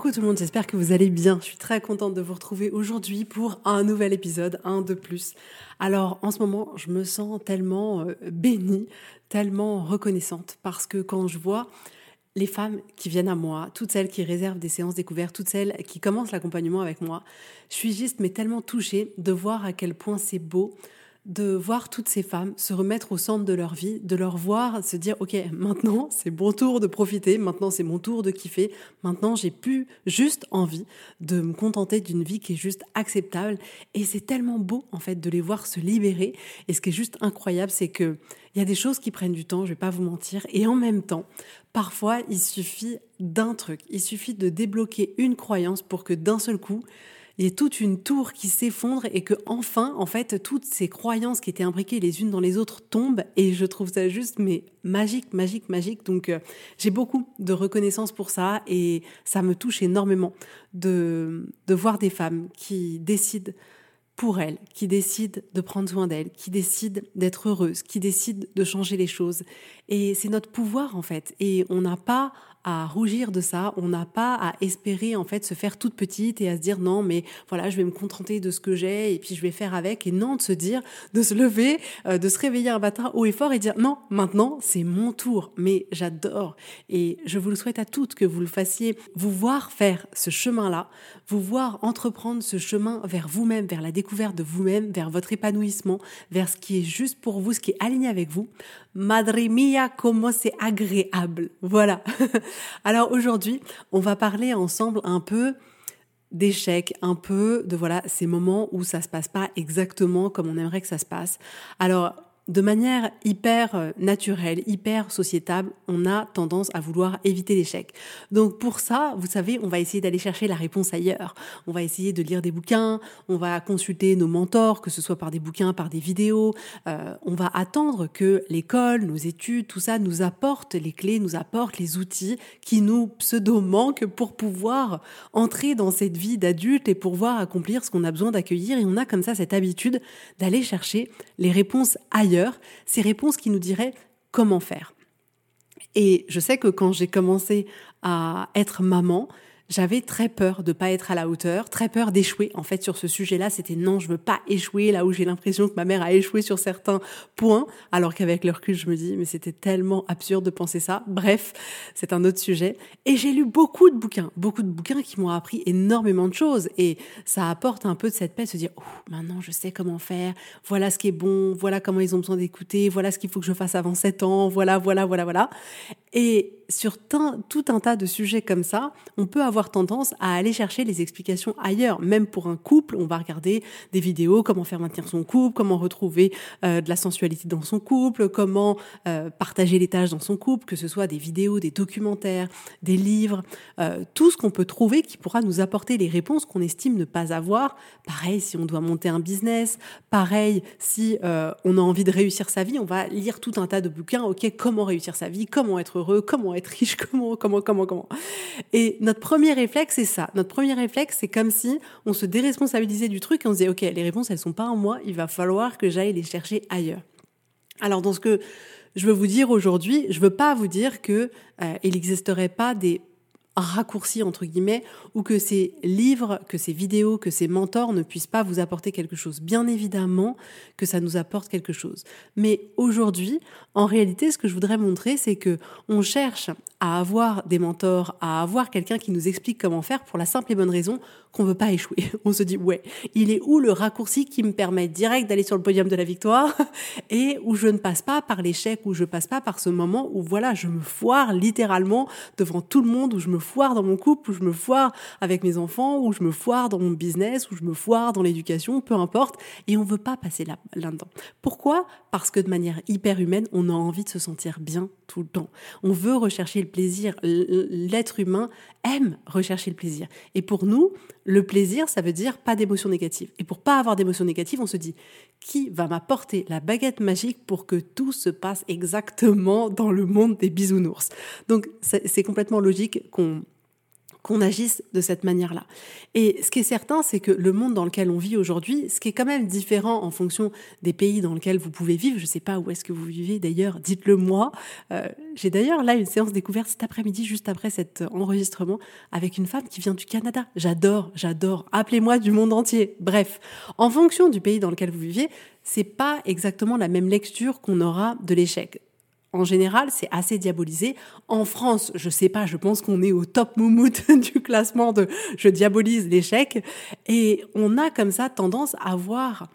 Coucou tout le monde, j'espère que vous allez bien. Je suis très contente de vous retrouver aujourd'hui pour un nouvel épisode, un de plus. Alors en ce moment, je me sens tellement euh, bénie, tellement reconnaissante parce que quand je vois les femmes qui viennent à moi, toutes celles qui réservent des séances découvertes, toutes celles qui commencent l'accompagnement avec moi, je suis juste mais tellement touchée de voir à quel point c'est beau de voir toutes ces femmes se remettre au centre de leur vie, de leur voir se dire ok maintenant c'est bon tour de profiter, maintenant c'est mon tour de kiffer, maintenant j'ai plus juste envie de me contenter d'une vie qui est juste acceptable. Et c'est tellement beau en fait de les voir se libérer. Et ce qui est juste incroyable c'est que il y a des choses qui prennent du temps, je vais pas vous mentir. Et en même temps parfois il suffit d'un truc, il suffit de débloquer une croyance pour que d'un seul coup il y a toute une tour qui s'effondre et que enfin, en fait, toutes ces croyances qui étaient imbriquées les unes dans les autres tombent et je trouve ça juste mais magique, magique, magique. Donc euh, j'ai beaucoup de reconnaissance pour ça et ça me touche énormément de, de voir des femmes qui décident pour elles, qui décident de prendre soin d'elles, qui décident d'être heureuses, qui décident de changer les choses. Et c'est notre pouvoir en fait. Et on n'a pas à rougir de ça, on n'a pas à espérer en fait se faire toute petite et à se dire non mais voilà je vais me contenter de ce que j'ai et puis je vais faire avec. Et non de se dire de se lever, euh, de se réveiller un matin haut et fort et dire non maintenant c'est mon tour. Mais j'adore. Et je vous le souhaite à toutes que vous le fassiez, vous voir faire ce chemin-là, vous voir entreprendre ce chemin vers vous-même, vers la découverte de vous-même, vers votre épanouissement, vers ce qui est juste pour vous, ce qui est aligné avec vous. Madre mia, comment c'est agréable. Voilà. Alors aujourd'hui, on va parler ensemble un peu d'échecs, un peu de voilà ces moments où ça se passe pas exactement comme on aimerait que ça se passe. Alors de manière hyper euh, naturelle, hyper sociétable, on a tendance à vouloir éviter l'échec. Donc pour ça, vous savez, on va essayer d'aller chercher la réponse ailleurs. On va essayer de lire des bouquins, on va consulter nos mentors, que ce soit par des bouquins, par des vidéos. Euh, on va attendre que l'école, nos études, tout ça nous apporte les clés, nous apporte les outils qui nous pseudo-manquent pour pouvoir entrer dans cette vie d'adulte et pouvoir accomplir ce qu'on a besoin d'accueillir. Et on a comme ça cette habitude d'aller chercher les réponses ailleurs ces réponses qui nous diraient comment faire. Et je sais que quand j'ai commencé à être maman, j'avais très peur de pas être à la hauteur, très peur d'échouer. En fait, sur ce sujet-là, c'était non, je veux pas échouer là où j'ai l'impression que ma mère a échoué sur certains points, alors qu'avec le recul, je me dis, mais c'était tellement absurde de penser ça. Bref, c'est un autre sujet. Et j'ai lu beaucoup de bouquins, beaucoup de bouquins qui m'ont appris énormément de choses. Et ça apporte un peu de cette paix, de se dire, oh, maintenant je sais comment faire, voilà ce qui est bon, voilà comment ils ont besoin d'écouter, voilà ce qu'il faut que je fasse avant 7 ans, voilà, voilà, voilà, voilà. Et sur tout un tas de sujets comme ça, on peut avoir tendance à aller chercher les explications ailleurs. Même pour un couple, on va regarder des vidéos, comment faire maintenir son couple, comment retrouver euh, de la sensualité dans son couple, comment euh, partager les tâches dans son couple, que ce soit des vidéos, des documentaires, des livres, euh, tout ce qu'on peut trouver qui pourra nous apporter les réponses qu'on estime ne pas avoir. Pareil, si on doit monter un business, pareil, si on a envie de réussir sa vie, on va lire tout un tas de bouquins, ok, comment réussir sa vie, comment être heureux, comment être riche, comment, comment, comment, comment. Et notre premier réflexe, c'est ça. Notre premier réflexe, c'est comme si on se déresponsabilisait du truc et on se disait, OK, les réponses, elles sont pas en moi, il va falloir que j'aille les chercher ailleurs. Alors, dans ce que je veux vous dire aujourd'hui, je veux pas vous dire que euh, il n'existerait pas des raccourcis entre guillemets ou que ces livres, que ces vidéos, que ces mentors ne puissent pas vous apporter quelque chose. Bien évidemment que ça nous apporte quelque chose. Mais aujourd'hui, en réalité, ce que je voudrais montrer, c'est que on cherche à avoir des mentors, à avoir quelqu'un qui nous explique comment faire pour la simple et bonne raison qu'on veut pas échouer. On se dit ouais, il est où le raccourci qui me permet direct d'aller sur le podium de la victoire et où je ne passe pas par l'échec, où je passe pas par ce moment où voilà, je me foire littéralement devant tout le monde, où je me foire dans mon couple, où je me foire avec mes enfants, où je me foire dans mon business, où je me foire dans l'éducation, peu importe. Et on veut pas passer là, là-dedans. Pourquoi? Parce que de manière hyper humaine, on a envie de se sentir bien tout le temps. On veut rechercher le plaisir. L'être humain aime rechercher le plaisir. Et pour nous, le plaisir, ça veut dire pas d'émotions négatives. Et pour pas avoir d'émotions négatives, on se dit qui va m'apporter la baguette magique pour que tout se passe exactement dans le monde des bisounours? Donc c'est complètement logique qu'on qu'on agisse de cette manière-là. Et ce qui est certain, c'est que le monde dans lequel on vit aujourd'hui, ce qui est quand même différent en fonction des pays dans lesquels vous pouvez vivre, je ne sais pas où est-ce que vous vivez d'ailleurs, dites-le moi. Euh, j'ai d'ailleurs là une séance découverte cet après-midi, juste après cet enregistrement, avec une femme qui vient du Canada. J'adore, j'adore. Appelez-moi du monde entier. Bref, en fonction du pays dans lequel vous vivez, c'est pas exactement la même lecture qu'on aura de l'échec. En général, c'est assez diabolisé. En France, je sais pas, je pense qu'on est au top moumoute du classement de je diabolise l'échec. Et on a comme ça tendance à voir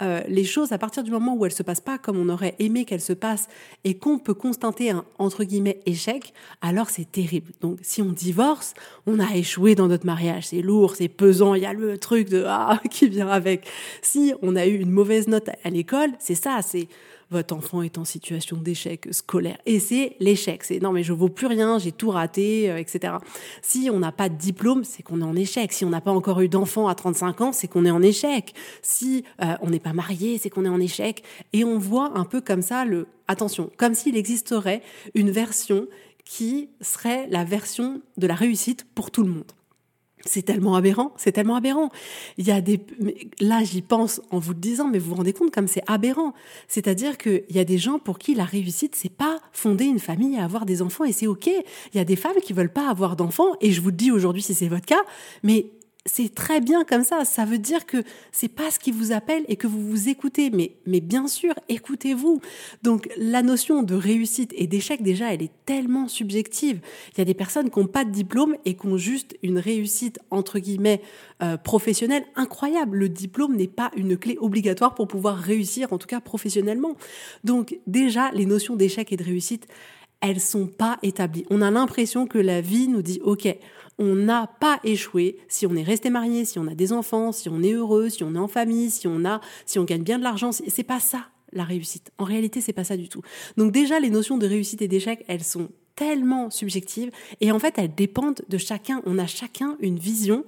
euh, les choses à partir du moment où elles se passent pas comme on aurait aimé qu'elles se passent et qu'on peut constater un entre guillemets échec, alors c'est terrible. Donc si on divorce, on a échoué dans notre mariage, c'est lourd, c'est pesant, il y a le truc de ah qui vient avec. Si on a eu une mauvaise note à l'école, c'est ça, c'est votre enfant est en situation d'échec scolaire. Et c'est l'échec. C'est non, mais je vaux plus rien, j'ai tout raté, euh, etc. Si on n'a pas de diplôme, c'est qu'on est en échec. Si on n'a pas encore eu d'enfant à 35 ans, c'est qu'on est en échec. Si euh, on n'est pas marié, c'est qu'on est en échec. Et on voit un peu comme ça le, attention, comme s'il existerait une version qui serait la version de la réussite pour tout le monde. C'est tellement aberrant, c'est tellement aberrant. Il y a des, là j'y pense en vous le disant, mais vous vous rendez compte comme c'est aberrant. C'est-à-dire qu'il y a des gens pour qui la réussite c'est pas fonder une famille et avoir des enfants et c'est ok. Il y a des femmes qui veulent pas avoir d'enfants et je vous le dis aujourd'hui si c'est votre cas, mais c'est très bien comme ça. Ça veut dire que c'est pas ce qui vous appelle et que vous vous écoutez. Mais, mais bien sûr, écoutez-vous. Donc, la notion de réussite et d'échec, déjà, elle est tellement subjective. Il y a des personnes qui n'ont pas de diplôme et qui ont juste une réussite, entre guillemets, euh, professionnelle incroyable. Le diplôme n'est pas une clé obligatoire pour pouvoir réussir, en tout cas professionnellement. Donc, déjà, les notions d'échec et de réussite, elles sont pas établies. On a l'impression que la vie nous dit, OK, on n'a pas échoué si on est resté marié, si on a des enfants, si on est heureux, si on est en famille, si on a, si on gagne bien de l'argent. C'est pas ça la réussite. En réalité, c'est pas ça du tout. Donc déjà, les notions de réussite et d'échec, elles sont tellement subjectives et en fait, elles dépendent de chacun. On a chacun une vision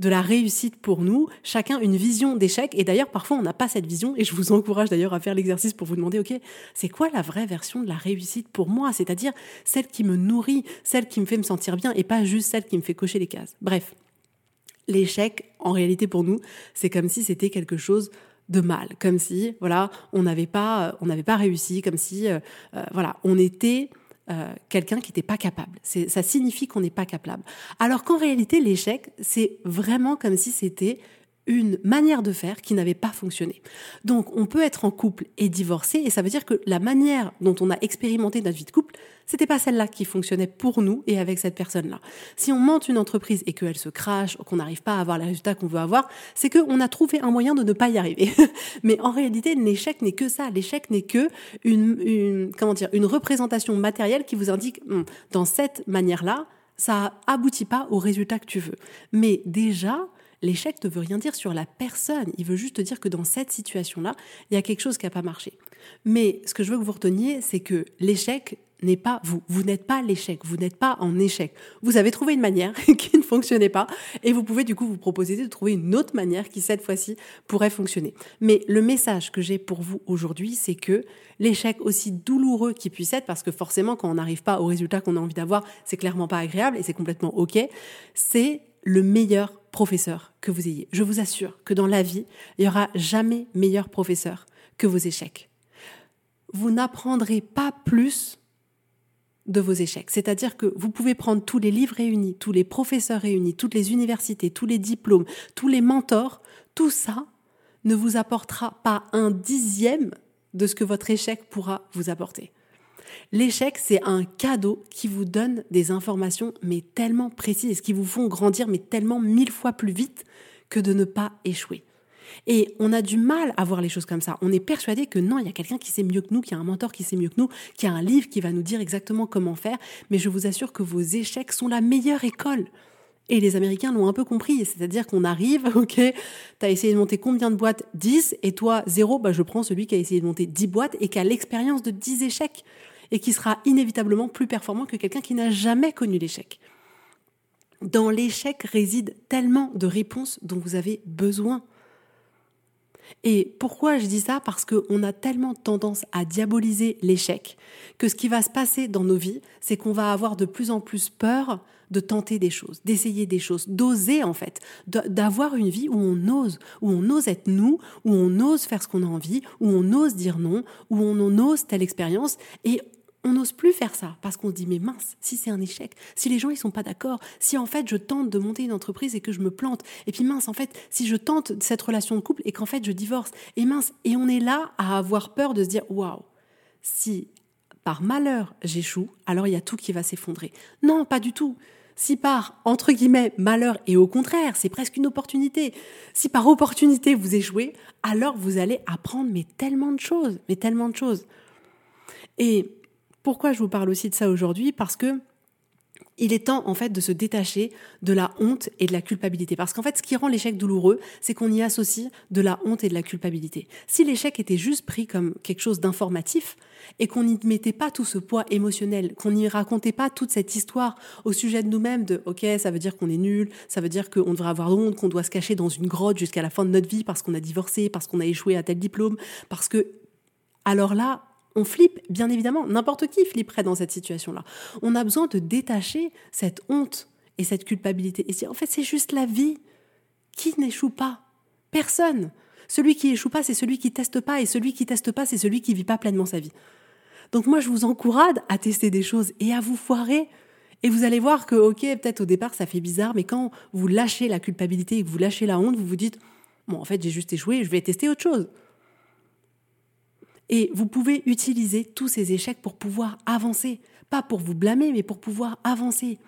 de la réussite pour nous, chacun une vision d'échec. Et d'ailleurs, parfois, on n'a pas cette vision. Et je vous encourage d'ailleurs à faire l'exercice pour vous demander, OK, c'est quoi la vraie version de la réussite pour moi? C'est-à-dire celle qui me nourrit, celle qui me fait me sentir bien et pas juste celle qui me fait cocher les cases. Bref, l'échec, en réalité, pour nous, c'est comme si c'était quelque chose de mal, comme si voilà on n'avait pas pas réussi, comme si euh, euh, voilà on était euh, quelqu'un qui n'était pas capable. Ça signifie qu'on n'est pas capable. Alors qu'en réalité, l'échec, c'est vraiment comme si c'était une manière de faire qui n'avait pas fonctionné. Donc on peut être en couple et divorcer et ça veut dire que la manière dont on a expérimenté notre vie de couple, c'était pas celle-là qui fonctionnait pour nous et avec cette personne-là. Si on monte une entreprise et qu'elle se crache, qu'on n'arrive pas à avoir les résultats qu'on veut avoir, c'est qu'on a trouvé un moyen de ne pas y arriver. Mais en réalité, l'échec n'est que ça. L'échec n'est que une, comment dire, une représentation matérielle qui vous indique, hum, dans cette manière-là, ça aboutit pas au résultat que tu veux. Mais déjà, L'échec ne veut rien dire sur la personne, il veut juste dire que dans cette situation-là, il y a quelque chose qui n'a pas marché. Mais ce que je veux que vous reteniez, c'est que l'échec n'est pas vous. Vous n'êtes pas l'échec, vous n'êtes pas en échec. Vous avez trouvé une manière qui ne fonctionnait pas et vous pouvez du coup vous proposer de trouver une autre manière qui cette fois-ci pourrait fonctionner. Mais le message que j'ai pour vous aujourd'hui, c'est que l'échec aussi douloureux qu'il puisse être, parce que forcément quand on n'arrive pas au résultat qu'on a envie d'avoir, c'est clairement pas agréable et c'est complètement ok, c'est le meilleur professeur que vous ayez. Je vous assure que dans la vie, il n'y aura jamais meilleur professeur que vos échecs. Vous n'apprendrez pas plus de vos échecs. C'est-à-dire que vous pouvez prendre tous les livres réunis, tous les professeurs réunis, toutes les universités, tous les diplômes, tous les mentors, tout ça ne vous apportera pas un dixième de ce que votre échec pourra vous apporter. L'échec, c'est un cadeau qui vous donne des informations, mais tellement précises, qui vous font grandir, mais tellement mille fois plus vite que de ne pas échouer. Et on a du mal à voir les choses comme ça. On est persuadé que non, il y a quelqu'un qui sait mieux que nous, qui a un mentor qui sait mieux que nous, qui a un livre qui va nous dire exactement comment faire. Mais je vous assure que vos échecs sont la meilleure école. Et les Américains l'ont un peu compris. C'est-à-dire qu'on arrive, ok, tu as essayé de monter combien de boîtes? 10, et toi, zéro, bah, je prends celui qui a essayé de monter 10 boîtes et qui a l'expérience de 10 échecs, et qui sera inévitablement plus performant que quelqu'un qui n'a jamais connu l'échec. Dans l'échec réside tellement de réponses dont vous avez besoin. Et pourquoi je dis ça? Parce qu'on a tellement tendance à diaboliser l'échec que ce qui va se passer dans nos vies, c'est qu'on va avoir de plus en plus peur de tenter des choses, d'essayer des choses, d'oser en fait, d'avoir une vie où on ose, où on ose être nous, où on ose faire ce qu'on a envie, où on ose dire non, où on ose telle expérience et on n'ose plus faire ça parce qu'on se dit mais mince, si c'est un échec, si les gens ils sont pas d'accord, si en fait je tente de monter une entreprise et que je me plante, et puis mince en fait si je tente cette relation de couple et qu'en fait je divorce, et mince, et on est là à avoir peur de se dire waouh, si par malheur j'échoue, alors il y a tout qui va s'effondrer. Non, pas du tout. Si par, entre guillemets, malheur, et au contraire, c'est presque une opportunité, si par opportunité vous échouez, alors vous allez apprendre mais tellement de choses, mais tellement de choses. Et pourquoi je vous parle aussi de ça aujourd'hui? Parce que il est temps en fait de se détacher de la honte et de la culpabilité. Parce qu'en fait, ce qui rend l'échec douloureux, c'est qu'on y associe de la honte et de la culpabilité. Si l'échec était juste pris comme quelque chose d'informatif et qu'on n'y mettait pas tout ce poids émotionnel, qu'on n'y racontait pas toute cette histoire au sujet de nous-mêmes de OK, ça veut dire qu'on est nul, ça veut dire qu'on devrait avoir honte, qu'on doit se cacher dans une grotte jusqu'à la fin de notre vie parce qu'on a divorcé, parce qu'on a échoué à tel diplôme, parce que alors là, on flippe, bien évidemment, n'importe qui flipperait dans cette situation-là. On a besoin de détacher cette honte et cette culpabilité. Et en fait, c'est juste la vie. Qui n'échoue pas Personne. Celui qui échoue pas, c'est celui qui teste pas, et celui qui teste pas, c'est celui qui vit pas pleinement sa vie. Donc moi, je vous encourage à tester des choses et à vous foirer. Et vous allez voir que, ok, peut-être au départ, ça fait bizarre, mais quand vous lâchez la culpabilité et que vous lâchez la honte, vous vous dites, bon, en fait, j'ai juste échoué, je vais tester autre chose. Et vous pouvez utiliser tous ces échecs pour pouvoir avancer. Pas pour vous blâmer, mais pour pouvoir avancer.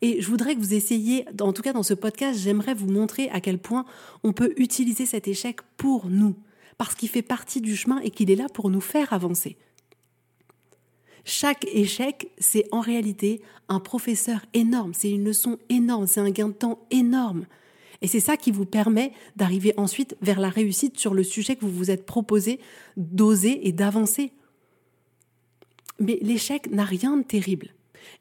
Et je voudrais que vous essayiez, en tout cas dans ce podcast, j'aimerais vous montrer à quel point on peut utiliser cet échec pour nous, parce qu'il fait partie du chemin et qu'il est là pour nous faire avancer. Chaque échec, c'est en réalité un professeur énorme, c'est une leçon énorme, c'est un gain de temps énorme. Et c'est ça qui vous permet d'arriver ensuite vers la réussite sur le sujet que vous vous êtes proposé d'oser et d'avancer. Mais l'échec n'a rien de terrible.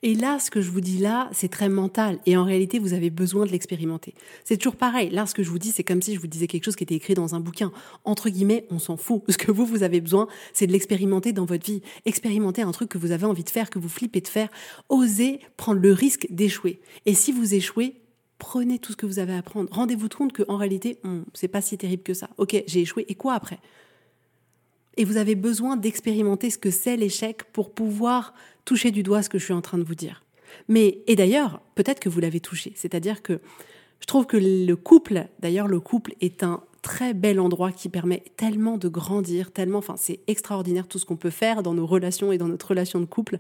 Et là, ce que je vous dis là, c'est très mental. Et en réalité, vous avez besoin de l'expérimenter. C'est toujours pareil. Là, ce que je vous dis, c'est comme si je vous disais quelque chose qui était écrit dans un bouquin. Entre guillemets, on s'en fout. Ce que vous, vous avez besoin, c'est de l'expérimenter dans votre vie. Expérimenter un truc que vous avez envie de faire, que vous flippez de faire. Osez prendre le risque d'échouer. Et si vous échouez, prenez tout ce que vous avez à apprendre. Rendez-vous compte qu'en réalité, c'est pas si terrible que ça. Ok, j'ai échoué, et quoi après? Et vous avez besoin d'expérimenter ce que c'est l'échec pour pouvoir toucher du doigt ce que je suis en train de vous dire. Mais, et d'ailleurs, peut-être que vous l'avez touché. C'est-à-dire que je trouve que le couple, d'ailleurs, le couple est un très bel endroit qui permet tellement de grandir, tellement, enfin, c'est extraordinaire tout ce qu'on peut faire dans nos relations et dans notre relation de couple.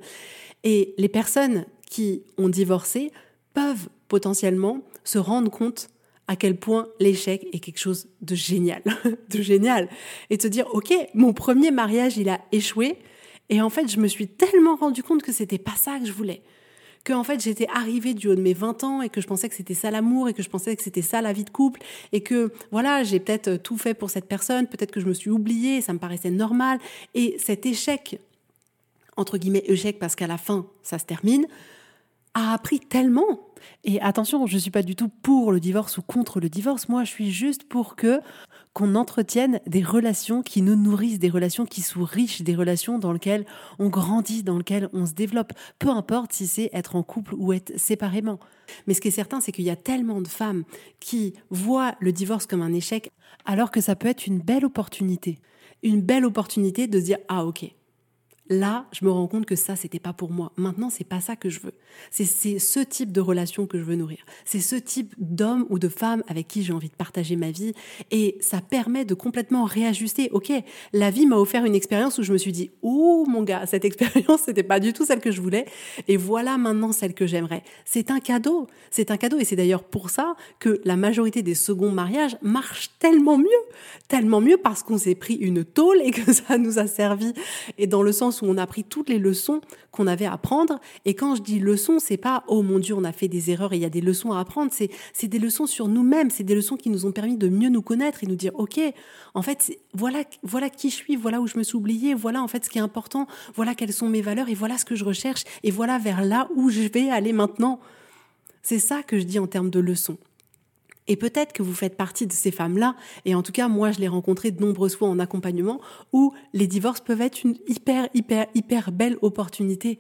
Et les personnes qui ont divorcé peuvent potentiellement se rendre compte à quel point l'échec est quelque chose de génial, de génial. Et se dire, OK, mon premier mariage, il a échoué. Et en fait, je me suis tellement rendu compte que c'était pas ça que je voulais. Que en fait, j'étais arrivée du haut de mes 20 ans et que je pensais que c'était ça l'amour et que je pensais que c'était ça la vie de couple et que voilà, j'ai peut-être tout fait pour cette personne, peut-être que je me suis oubliée, ça me paraissait normal. Et cet échec, entre guillemets échec parce qu'à la fin, ça se termine, a appris tellement et attention, je ne suis pas du tout pour le divorce ou contre le divorce. Moi, je suis juste pour que qu'on entretienne des relations qui nous nourrissent, des relations qui sont riches, des relations dans lesquelles on grandit, dans lesquelles on se développe. Peu importe si c'est être en couple ou être séparément. Mais ce qui est certain, c'est qu'il y a tellement de femmes qui voient le divorce comme un échec, alors que ça peut être une belle opportunité. Une belle opportunité de dire, ah ok, là, je me rends compte que ça, c'était pas pour moi. Maintenant, c'est pas ça que je veux. C'est ce type de relation que je veux nourrir. C'est ce type d'homme ou de femme avec qui j'ai envie de partager ma vie. Et ça permet de complètement réajuster. Ok, la vie m'a offert une expérience où je me suis dit, oh mon gars, cette expérience, c'était pas du tout celle que je voulais. Et voilà maintenant celle que j'aimerais. C'est un cadeau. C'est un cadeau. Et c'est d'ailleurs pour ça que la majorité des seconds mariages marchent tellement mieux. Tellement mieux parce qu'on s'est pris une tôle et que ça nous a servi. Et dans le sens où on a pris toutes les leçons qu'on avait à apprendre. Et quand je dis leçons, c'est pas oh mon Dieu, on a fait des erreurs et il y a des leçons à apprendre. C'est c'est des leçons sur nous-mêmes. C'est des leçons qui nous ont permis de mieux nous connaître et nous dire ok, en fait voilà voilà qui je suis, voilà où je me suis oubliée, voilà en fait ce qui est important, voilà quelles sont mes valeurs et voilà ce que je recherche et voilà vers là où je vais aller maintenant. C'est ça que je dis en termes de leçons. Et peut-être que vous faites partie de ces femmes-là, et en tout cas, moi, je l'ai rencontré de nombreuses fois en accompagnement, où les divorces peuvent être une hyper, hyper, hyper belle opportunité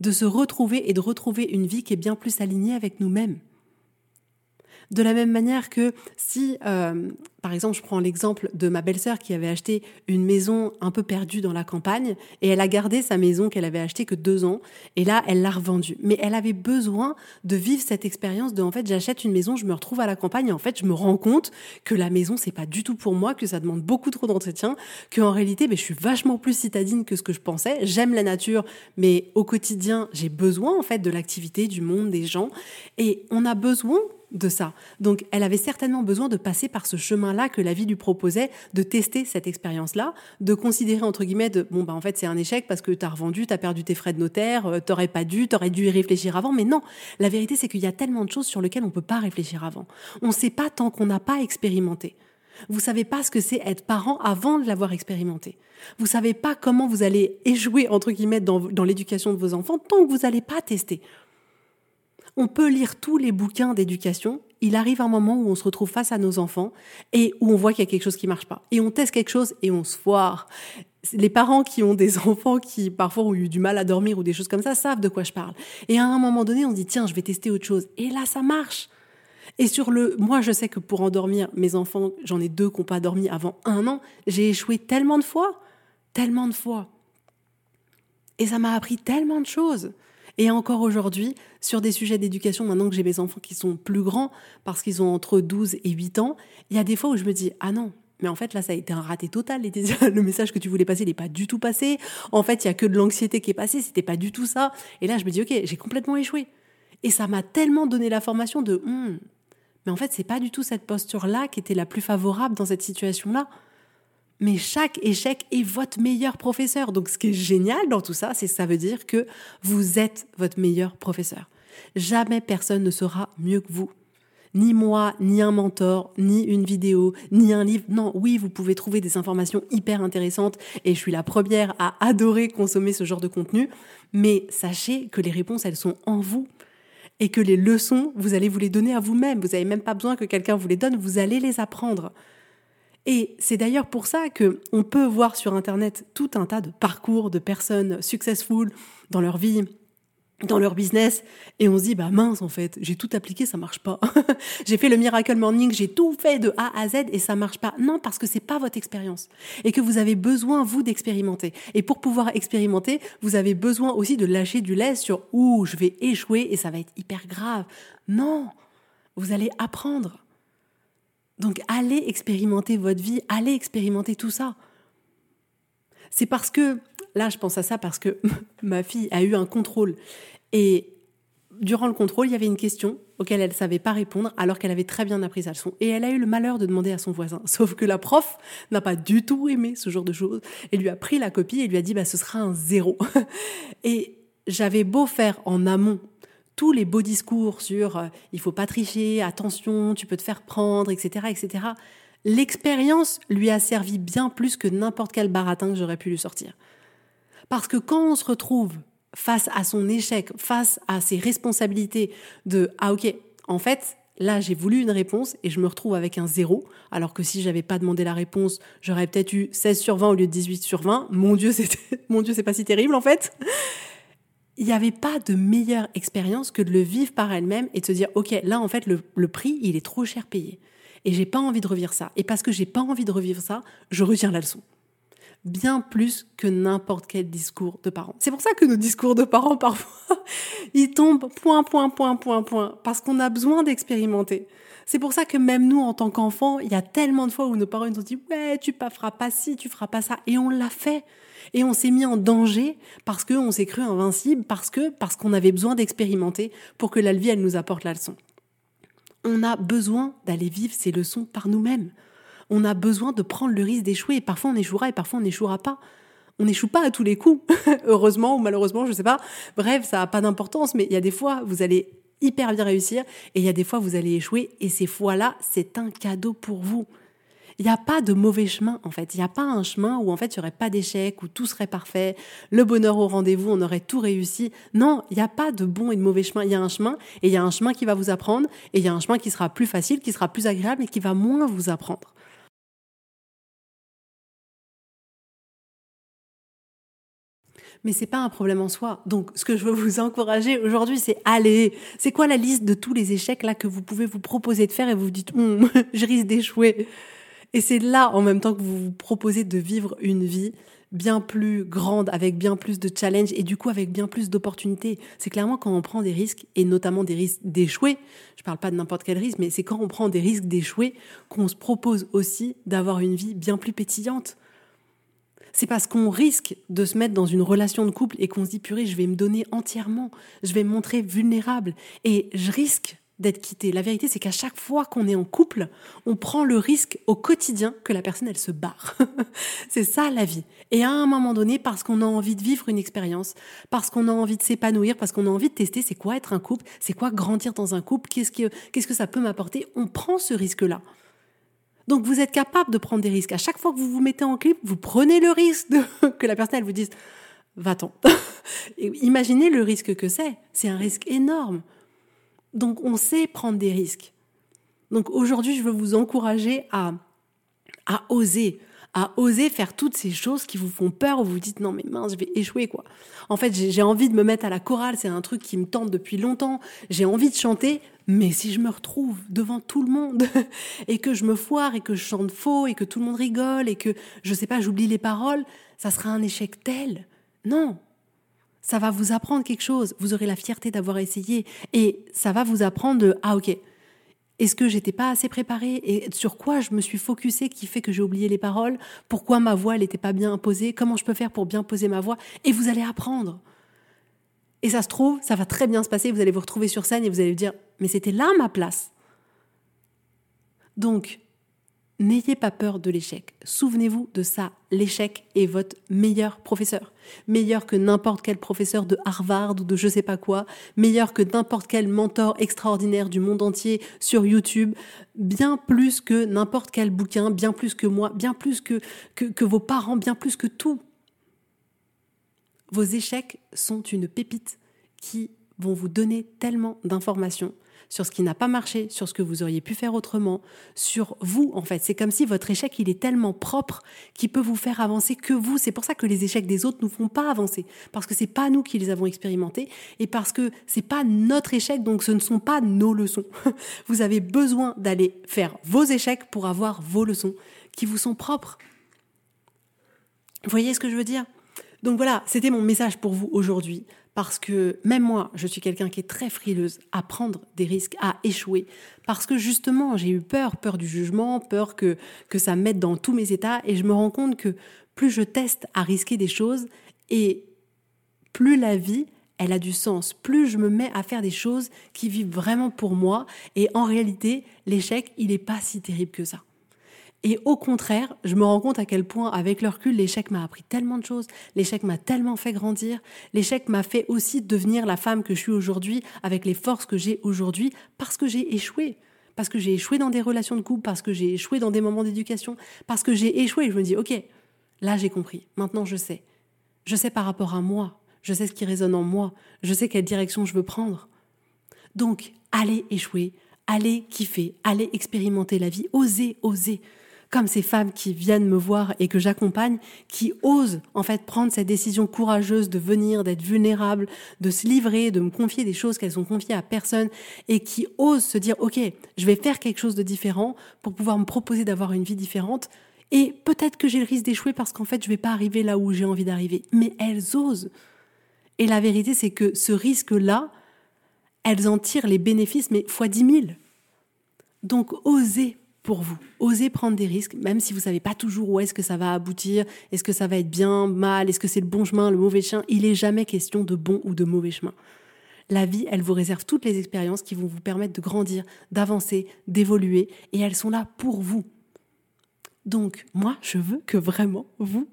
de se retrouver et de retrouver une vie qui est bien plus alignée avec nous-mêmes. De la même manière que si, euh, par exemple, je prends l'exemple de ma belle-sœur qui avait acheté une maison un peu perdue dans la campagne et elle a gardé sa maison qu'elle avait achetée que deux ans et là, elle l'a revendue. Mais elle avait besoin de vivre cette expérience de, en fait, j'achète une maison, je me retrouve à la campagne et en fait, je me rends compte que la maison, c'est pas du tout pour moi, que ça demande beaucoup trop d'entretien, qu'en réalité, ben, je suis vachement plus citadine que ce que je pensais. J'aime la nature, mais au quotidien, j'ai besoin, en fait, de l'activité, du monde, des gens. Et on a besoin de ça. Donc elle avait certainement besoin de passer par ce chemin-là que la vie lui proposait, de tester cette expérience-là, de considérer entre guillemets de bon bah en fait c'est un échec parce que tu as revendu, tu as perdu tes frais de notaire, euh, t'aurais pas dû, t'aurais dû y réfléchir avant, mais non, la vérité c'est qu'il y a tellement de choses sur lesquelles on peut pas réfléchir avant. On sait pas tant qu'on n'a pas expérimenté. Vous savez pas ce que c'est être parent avant de l'avoir expérimenté. Vous savez pas comment vous allez échouer entre guillemets dans, dans l'éducation de vos enfants tant que vous n'allez pas tester. On peut lire tous les bouquins d'éducation. Il arrive un moment où on se retrouve face à nos enfants et où on voit qu'il y a quelque chose qui marche pas. Et on teste quelque chose et on se foire. Les parents qui ont des enfants qui parfois ont eu du mal à dormir ou des choses comme ça savent de quoi je parle. Et à un moment donné, on dit tiens, je vais tester autre chose. Et là, ça marche. Et sur le, moi, je sais que pour endormir mes enfants, j'en ai deux qui n'ont pas dormi avant un an. J'ai échoué tellement de fois, tellement de fois. Et ça m'a appris tellement de choses. Et encore aujourd'hui, sur des sujets d'éducation, maintenant que j'ai mes enfants qui sont plus grands, parce qu'ils ont entre 12 et 8 ans, il y a des fois où je me dis, ah non, mais en fait, là, ça a été un raté total. Le message que tu voulais passer n'est pas du tout passé. En fait, il y a que de l'anxiété qui est passée. C'était pas du tout ça. Et là, je me dis, OK, j'ai complètement échoué. Et ça m'a tellement donné la formation de, hmm, mais en fait, c'est pas du tout cette posture-là qui était la plus favorable dans cette situation-là. Mais chaque échec est votre meilleur professeur. Donc ce qui est génial dans tout ça, c'est que ça veut dire que vous êtes votre meilleur professeur. Jamais personne ne sera mieux que vous. Ni moi, ni un mentor, ni une vidéo, ni un livre. Non, oui, vous pouvez trouver des informations hyper intéressantes et je suis la première à adorer consommer ce genre de contenu. Mais sachez que les réponses, elles sont en vous et que les leçons, vous allez vous les donner à vous-même. Vous n'avez même pas besoin que quelqu'un vous les donne, vous allez les apprendre. Et c'est d'ailleurs pour ça que on peut voir sur internet tout un tas de parcours de personnes successful dans leur vie, dans leur business et on se dit bah mince en fait j'ai tout appliqué ça marche pas. J'ai fait le miracle morning j'ai tout fait de A à Z et ça marche pas. Non parce que c'est pas votre expérience. Et que vous avez besoin vous d'expérimenter. Et pour pouvoir expérimenter vous avez besoin aussi de lâcher du lait sur où je vais échouer et ça va être hyper grave. Non vous allez apprendre donc allez expérimenter votre vie, allez expérimenter tout ça. C'est parce que, là je pense à ça parce que ma fille a eu un contrôle. Et durant le contrôle, il y avait une question auquel elle ne savait pas répondre alors qu'elle avait très bien appris sa leçon. Et elle a eu le malheur de demander à son voisin. Sauf que la prof n'a pas du tout aimé ce genre de choses. Elle lui a pris la copie et lui a dit bah, ce sera un zéro. et j'avais beau faire en amont tous les beaux discours sur euh, il faut pas tricher, attention, tu peux te faire prendre, etc., etc. L'expérience lui a servi bien plus que n'importe quel baratin que j'aurais pu lui sortir. Parce que quand on se retrouve face à son échec, face à ses responsabilités de ah ok, en fait, là j'ai voulu une réponse et je me retrouve avec un zéro, alors que si j'avais pas demandé la réponse, j'aurais peut-être eu 16 sur 20 au lieu de 18 sur 20. Mon Dieu, c'était, mon Dieu, c'est pas si terrible en fait il n'y avait pas de meilleure expérience que de le vivre par elle-même et de se dire, OK, là, en fait, le, prix, il est trop cher payé. Et j'ai pas envie de revivre ça. Et parce que j'ai pas envie de revivre ça, je retiens la leçon. bien plus que n'importe quel discours de parents. C'est pour ça que nos discours de parents, parfois, ils tombent point, point, point, point, point, parce qu'on a besoin d'expérimenter. C'est pour ça que même nous, en tant qu'enfants, il y a tellement de fois où nos parents nous ont dit, ouais, tu ne feras pas ci, tu feras pas ça. Et on l'a fait. Et on s'est mis en danger parce qu'on s'est cru invincible, parce que, parce qu'on avait besoin d'expérimenter pour que la vie, elle nous apporte la leçon. On a besoin d'aller vivre ces leçons par nous-mêmes. On a besoin de prendre le risque d'échouer. Parfois on échouera et parfois on n'échouera pas. On n'échoue pas à tous les coups, heureusement ou malheureusement, je ne sais pas. Bref, ça n'a pas d'importance, mais il y a des fois, vous allez hyper bien réussir et il y a des fois, vous allez échouer et ces fois-là, c'est un cadeau pour vous. Il n'y a pas de mauvais chemin, en fait. Il n'y a pas un chemin où, en fait, il n'y aurait pas d'échec, où tout serait parfait, le bonheur au rendez-vous, on aurait tout réussi. Non, il n'y a pas de bon et de mauvais chemin. Il y a un chemin, et il y a un chemin qui va vous apprendre, et il y a un chemin qui sera plus facile, qui sera plus agréable, et qui va moins vous apprendre. mais c'est pas un problème en soi. Donc, ce que je veux vous encourager aujourd'hui, c'est allez. C'est quoi la liste de tous les échecs là que vous pouvez vous proposer de faire et vous vous dites, hum, je risque d'échouer? Et c'est là, en même temps, que vous vous proposez de vivre une vie bien plus grande, avec bien plus de challenges et du coup avec bien plus d'opportunités. C'est clairement quand on prend des risques, et notamment des risques d'échouer, je parle pas de n'importe quel risque, mais c'est quand on prend des risques d'échouer qu'on se propose aussi d'avoir une vie bien plus pétillante. C'est parce qu'on risque de se mettre dans une relation de couple et qu'on se dit purée, je vais me donner entièrement, je vais me montrer vulnérable et je risque d'être quitté. La vérité, c'est qu'à chaque fois qu'on est en couple, on prend le risque au quotidien que la personne, elle se barre. c'est ça la vie. Et à un moment donné, parce qu'on a envie de vivre une expérience, parce qu'on a envie de s'épanouir, parce qu'on a envie de tester c'est quoi être un couple, c'est quoi grandir dans un couple, qu'est-ce que, qu'est-ce que ça peut m'apporter, on prend ce risque-là. Donc vous êtes capable de prendre des risques. À chaque fois que vous vous mettez en clip, vous prenez le risque que la personne elle vous dise va-t'en. Imaginez le risque que c'est. C'est un risque énorme. Donc on sait prendre des risques. Donc aujourd'hui, je veux vous encourager à, à oser, à oser faire toutes ces choses qui vous font peur, où vous dites non mais mince, je vais échouer quoi. En fait, j'ai envie de me mettre à la chorale, c'est un truc qui me tente depuis longtemps. J'ai envie de chanter, mais si je me retrouve devant tout le monde et que je me foire et que je chante faux et que tout le monde rigole et que, je sais pas, j'oublie les paroles, ça sera un échec tel. Non. Ça va vous apprendre quelque chose. Vous aurez la fierté d'avoir essayé et ça va vous apprendre de, ah, ok. Est-ce que j'étais pas assez préparée? Et sur quoi je me suis focusée qui fait que j'ai oublié les paroles? Pourquoi ma voix n'était pas bien posée? Comment je peux faire pour bien poser ma voix? Et vous allez apprendre. Et ça se trouve, ça va très bien se passer, vous allez vous retrouver sur scène et vous allez vous dire, mais c'était là ma place. Donc, n'ayez pas peur de l'échec. Souvenez-vous de ça, l'échec est votre meilleur professeur. Meilleur que n'importe quel professeur de Harvard ou de je sais pas quoi, meilleur que n'importe quel mentor extraordinaire du monde entier sur YouTube, bien plus que n'importe quel bouquin, bien plus que moi, bien plus que, que, que vos parents, bien plus que tout. Vos échecs sont une pépite qui vont vous donner tellement d'informations sur ce qui n'a pas marché, sur ce que vous auriez pu faire autrement, sur vous en fait. C'est comme si votre échec, il est tellement propre qu'il peut vous faire avancer que vous. C'est pour ça que les échecs des autres nous font pas avancer parce que c'est pas nous qui les avons expérimentés et parce que c'est pas notre échec donc ce ne sont pas nos leçons. Vous avez besoin d'aller faire vos échecs pour avoir vos leçons qui vous sont propres. Vous voyez ce que je veux dire? Donc voilà, c'était mon message pour vous aujourd'hui, parce que même moi, je suis quelqu'un qui est très frileuse à prendre des risques, à échouer, parce que justement, j'ai eu peur, peur du jugement, peur que, que ça mette dans tous mes états, et je me rends compte que plus je teste à risquer des choses, et plus la vie, elle a du sens, plus je me mets à faire des choses qui vivent vraiment pour moi, et en réalité, l'échec, il n'est pas si terrible que ça. Et au contraire, je me rends compte à quel point, avec le recul, l'échec m'a appris tellement de choses, l'échec m'a tellement fait grandir, l'échec m'a fait aussi devenir la femme que je suis aujourd'hui, avec les forces que j'ai aujourd'hui, parce que j'ai échoué. Parce que j'ai échoué dans des relations de couple, parce que j'ai échoué dans des moments d'éducation, parce que j'ai échoué. Je me dis, OK, là j'ai compris, maintenant je sais. Je sais par rapport à moi, je sais ce qui résonne en moi, je sais quelle direction je veux prendre. Donc, allez échouer, allez kiffer, allez expérimenter la vie, osez, osez comme ces femmes qui viennent me voir et que j'accompagne, qui osent en fait prendre cette décision courageuse de venir, d'être vulnérable, de se livrer, de me confier des choses qu'elles ont confiées à personne et qui osent se dire ok, je vais faire quelque chose de différent pour pouvoir me proposer d'avoir une vie différente Et peut-être que j'ai le risque d'échouer parce qu'en fait, je vais pas arriver là où j'ai envie d'arriver. Mais elles osent. Et la vérité, c'est que ce risque-là, elles en tirent les bénéfices, mais fois dix mille. Donc, osez pour vous. Osez prendre des risques, même si vous savez pas toujours où est-ce que ça va aboutir, est-ce que ça va être bien, mal, est-ce que c'est le bon chemin, le mauvais chemin? Il n'est jamais question de bon ou de mauvais chemin. La vie, elle vous réserve toutes les expériences qui vont vous permettre de grandir, d'avancer, d'évoluer, et elles sont là pour vous. Donc, moi, je veux que vraiment vous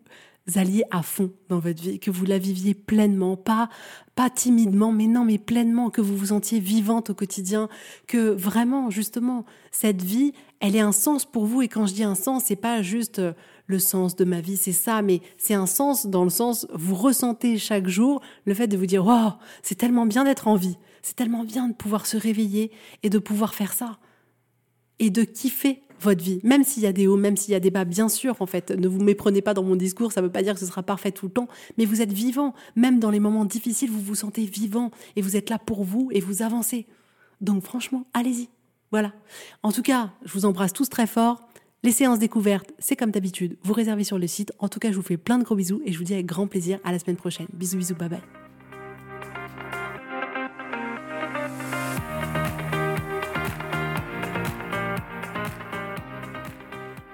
alliez à fond dans votre vie, que vous la viviez pleinement, pas pas timidement, mais non, mais pleinement, que vous vous sentiez vivante au quotidien, que vraiment, justement, cette vie, elle ait un sens pour vous. Et quand je dis un sens, c'est pas juste euh, le sens de ma vie, c'est ça, mais c'est un sens dans le sens, vous ressentez chaque jour le fait de vous dire, wow, c'est tellement bien d'être en vie, c'est tellement bien de pouvoir se réveiller et de pouvoir faire ça. Et de kiffer votre vie, même s'il y a des hauts, même s'il y a des bas, bien sûr, en fait, ne vous méprenez pas dans mon discours, ça ne veut pas dire que ce sera parfait tout le temps, mais vous êtes vivant, même dans les moments difficiles, vous vous sentez vivant, et vous êtes là pour vous, et vous avancez. Donc franchement, allez-y. Voilà. En tout cas, je vous embrasse tous très fort. Les séances découvertes, c'est comme d'habitude, vous réservez sur le site. En tout cas, je vous fais plein de gros bisous et je vous dis avec grand plaisir à la semaine prochaine. Bisous, bisous, bye bye.